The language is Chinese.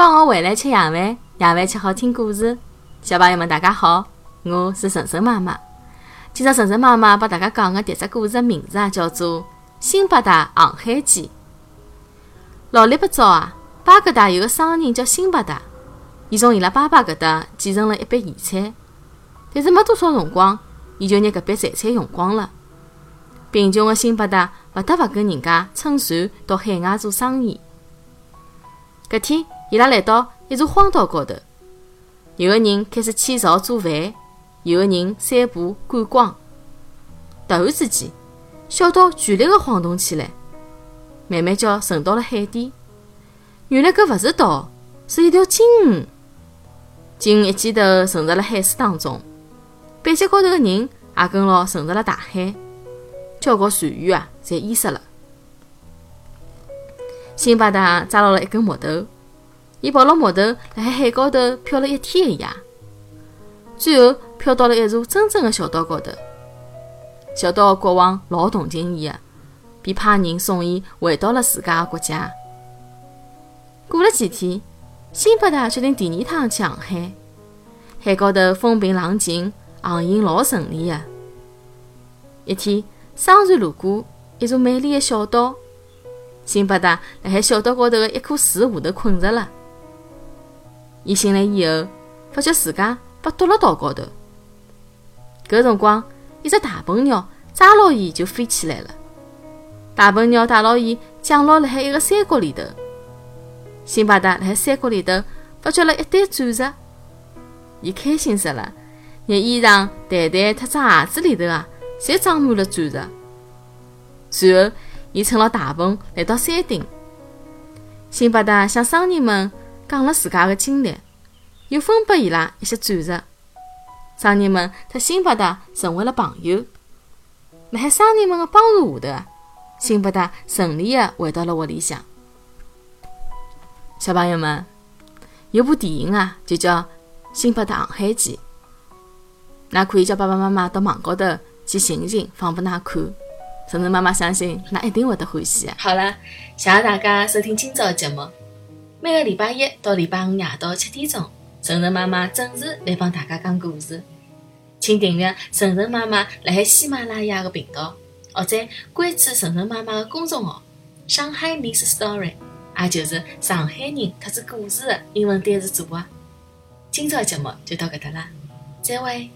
放学回来吃夜饭，夜饭吃好听故事。小朋友们，大家好，我是晨晨妈妈。今朝晨晨妈妈帮大家讲个迭只故事的名字啊，叫做《辛巴达航海记》。老里八早啊，巴格达有个商人叫辛巴达，伊从伊拉爸爸搿搭继承了一笔遗产，但是没多少辰光，伊就拿搿笔财产用光了。贫穷的辛巴达勿得勿跟人家乘船到海外做生意。搿天，伊拉来到一座荒岛高头，有个人开始起灶做饭，有个人散步观光。突然之间，小岛剧烈地晃动起来，慢慢叫沉到了海底。原来搿勿是岛，是一条鲸鱼。鲸鱼一记头沉入了海水当中，背脊高头个人也跟牢沉入了大海。交关船员啊，侪淹死了。辛巴达抓牢了一根木头，伊抱牢木头，辣海海高头漂了一天一夜，最后漂到了一座真正的小岛高头。小岛的国王老同情伊的，便派人送伊回到了自家的国家。过了几天，辛巴达决定第二趟去航海。海高头风平浪静，航行老顺利的。一天。商船路过一座美丽的小岛，辛巴达辣海小岛高头的一棵树下头困着了。伊醒来以后，发觉自家被丢辣岛高头。搿辰光，一只大笨鸟抓牢伊就飞起来了。大笨鸟带牢伊降落辣海一个山谷里头。辛巴达辣海山谷里头发觉了一堆钻石，伊开心死了，拿衣裳、袋袋特只鞋子里头啊。侪装满了钻石。随后，伊乘了大篷来到山顶。辛巴达向商人们讲了自家的经历，又分拨伊拉一些钻石。商人们和辛巴达成为了朋友。辣海商人们的帮助下头，辛巴达顺利的回到了屋里向。小朋友们，有部电影啊，就叫《辛巴达航海记》，那可以叫爸爸妈妈到网高头。去寻寻，放拨㑚看。晨晨妈妈相信，那一定会得欢喜的。好了，谢谢大家收听今朝的节目。每个礼拜一到礼拜五夜到七点钟，晨晨妈妈准时来帮大家讲故事。请订阅晨晨妈妈辣海喜马拉雅的频道，或者关注晨晨妈妈的公众号“上海 Miss Story”，也就是上海人特指故事的英文单词组合。今朝节目就到搿搭啦，再会。